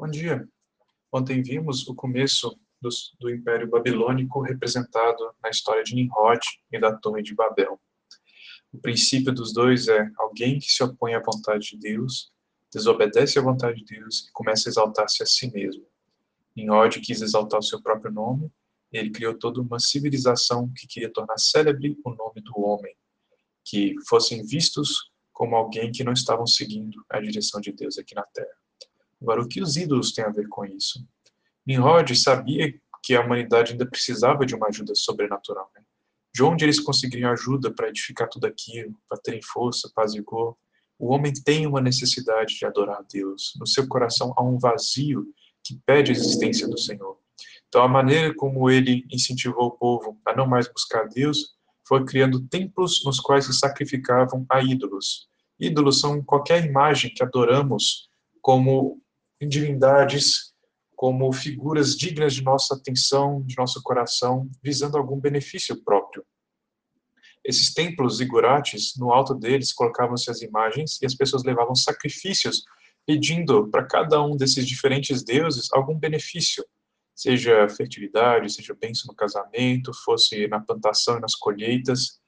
Bom dia. Ontem vimos o começo do, do, Império Babilônico representado na história de Nimrod e da Torre de Babel. O princípio dos dois é alguém que se opõe à vontade de Deus, desobedece à vontade de Deus e começa a exaltar-se a si mesmo. Nimrod quis exaltar o seu próprio nome, e ele criou toda uma civilização que queria tornar célebre o nome do homem, que fossem vistos como alguém que não estavam seguindo a direção de Deus aqui na Terra. Agora, o que os ídolos têm a ver com isso? Nimrod sabia que a humanidade ainda precisava de uma ajuda sobrenatural. Né? De onde eles conseguiriam ajuda para edificar tudo aquilo, para terem força, paz e vigor? O homem tem uma necessidade de adorar a Deus. No seu coração há um vazio que pede a existência do Senhor. Então, a maneira como ele incentivou o povo a não mais buscar Deus foi criando templos nos quais se sacrificavam a ídolos. Ídolos são qualquer imagem que adoramos como divindades como figuras dignas de nossa atenção, de nosso coração, visando algum benefício próprio. Esses templos zigurates, no alto deles colocavam-se as imagens e as pessoas levavam sacrifícios, pedindo para cada um desses diferentes deuses algum benefício, seja fertilidade, seja bênção no casamento, fosse na plantação e nas colheitas.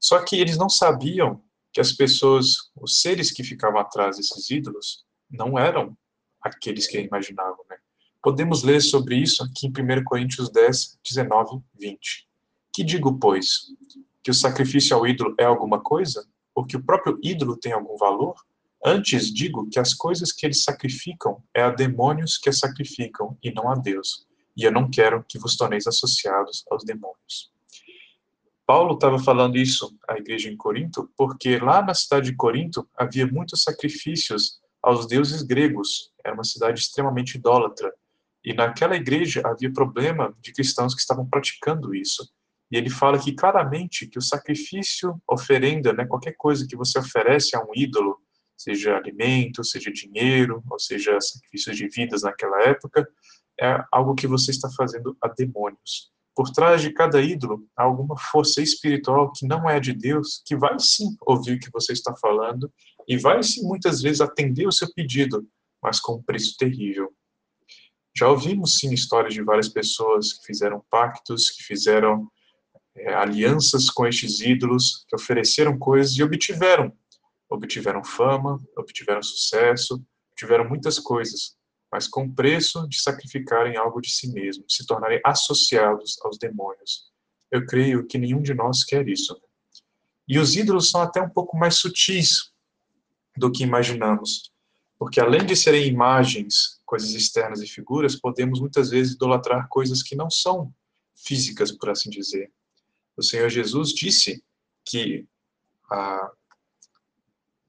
Só que eles não sabiam que as pessoas, os seres que ficavam atrás desses ídolos, não eram aqueles que imaginavam. Né? Podemos ler sobre isso aqui em 1 Coríntios 10, 19, 20. Que digo, pois? Que o sacrifício ao ídolo é alguma coisa? Ou que o próprio ídolo tem algum valor? Antes digo que as coisas que eles sacrificam é a demônios que as sacrificam e não a Deus. E eu não quero que vos torneis associados aos demônios. Paulo estava falando isso à igreja em Corinto, porque lá na cidade de Corinto havia muitos sacrifícios aos deuses gregos. Era uma cidade extremamente idólatra. E naquela igreja havia problema de cristãos que estavam praticando isso. E ele fala que claramente que o sacrifício, oferenda, né, qualquer coisa que você oferece a um ídolo, seja alimento, seja dinheiro, ou seja sacrifícios de vidas naquela época, é algo que você está fazendo a demônios. Por trás de cada ídolo há alguma força espiritual que não é de Deus, que vai sim ouvir o que você está falando e vai sim muitas vezes atender o seu pedido, mas com um preço terrível. Já ouvimos sim histórias de várias pessoas que fizeram pactos, que fizeram é, alianças com estes ídolos, que ofereceram coisas e obtiveram. Obtiveram fama, obtiveram sucesso, obtiveram muitas coisas, mas com preço de sacrificarem algo de si mesmo, se tornarem associados aos demônios. Eu creio que nenhum de nós quer isso. E os ídolos são até um pouco mais sutis do que imaginamos. Porque além de serem imagens, coisas externas e figuras, podemos muitas vezes idolatrar coisas que não são físicas, por assim dizer. O Senhor Jesus disse que a,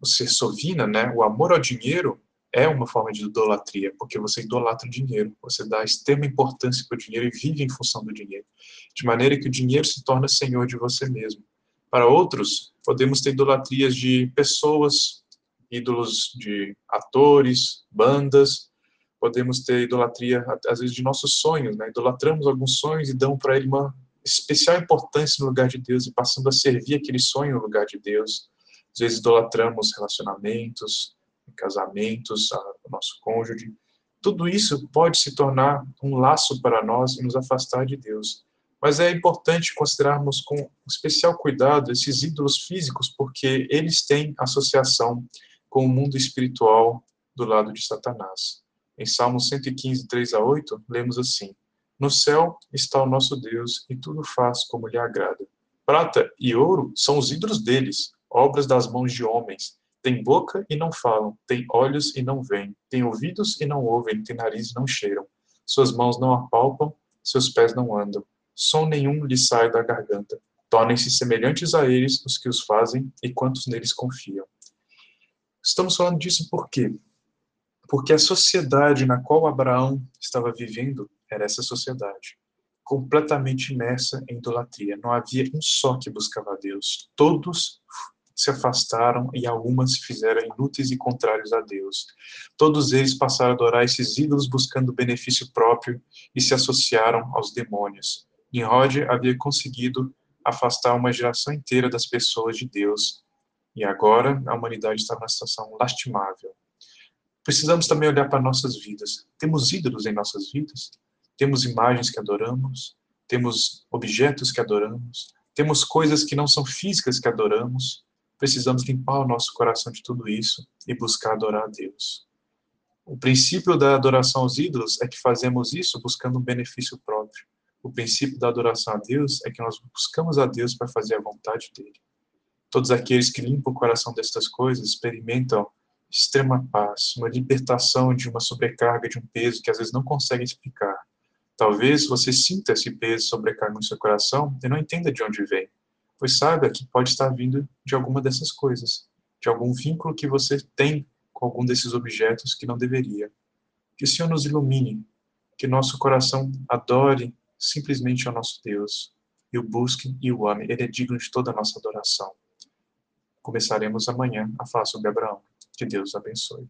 o ser sovina, né, o amor ao dinheiro, é uma forma de idolatria, porque você idolatra o dinheiro, você dá extrema importância para o dinheiro e vive em função do dinheiro, de maneira que o dinheiro se torna senhor de você mesmo. Para outros, podemos ter idolatrias de pessoas, ídolos de atores, bandas, podemos ter idolatria, às vezes, de nossos sonhos, né? Idolatramos alguns sonhos e damos para ele uma especial importância no lugar de Deus e passando a servir aquele sonho no lugar de Deus. Às vezes idolatramos relacionamentos, casamentos, o nosso cônjuge. Tudo isso pode se tornar um laço para nós e nos afastar de Deus. Mas é importante considerarmos com especial cuidado esses ídolos físicos, porque eles têm associação com o mundo espiritual do lado de Satanás. Em Salmo 115, 3 a 8, lemos assim: No céu está o nosso Deus e tudo faz como lhe agrada. Prata e ouro são os ídolos deles, obras das mãos de homens. Tem boca e não falam, tem olhos e não veem, tem ouvidos e não ouvem, tem nariz e não cheiram. Suas mãos não apalpam, seus pés não andam. Som nenhum lhe sai da garganta. Tornem-se semelhantes a eles os que os fazem e quantos neles confiam. Estamos falando disso por quê? Porque a sociedade na qual Abraão estava vivendo era essa sociedade, completamente imersa em idolatria. Não havia um só que buscava a Deus. Todos se afastaram e algumas se fizeram inúteis e contrários a Deus. Todos eles passaram a adorar esses ídolos buscando benefício próprio e se associaram aos demônios. Nimrod havia conseguido afastar uma geração inteira das pessoas de Deus e agora a humanidade está numa situação lastimável. Precisamos também olhar para nossas vidas. Temos ídolos em nossas vidas? Temos imagens que adoramos? Temos objetos que adoramos? Temos coisas que não são físicas que adoramos? Precisamos limpar o nosso coração de tudo isso e buscar adorar a Deus. O princípio da adoração aos ídolos é que fazemos isso buscando um benefício próprio. O princípio da adoração a Deus é que nós buscamos a Deus para fazer a vontade dele. Todos aqueles que limpam o coração destas coisas experimentam extrema paz, uma libertação de uma sobrecarga, de um peso que às vezes não consegue explicar. Talvez você sinta esse peso sobrecarga no seu coração e não entenda de onde vem, pois saiba que pode estar vindo de alguma dessas coisas, de algum vínculo que você tem com algum desses objetos que não deveria. Que o Senhor nos ilumine, que nosso coração adore simplesmente ao nosso Deus, e o busque e o ame. Ele é digno de toda a nossa adoração. Começaremos amanhã a falar sobre Abraão. Que Deus abençoe.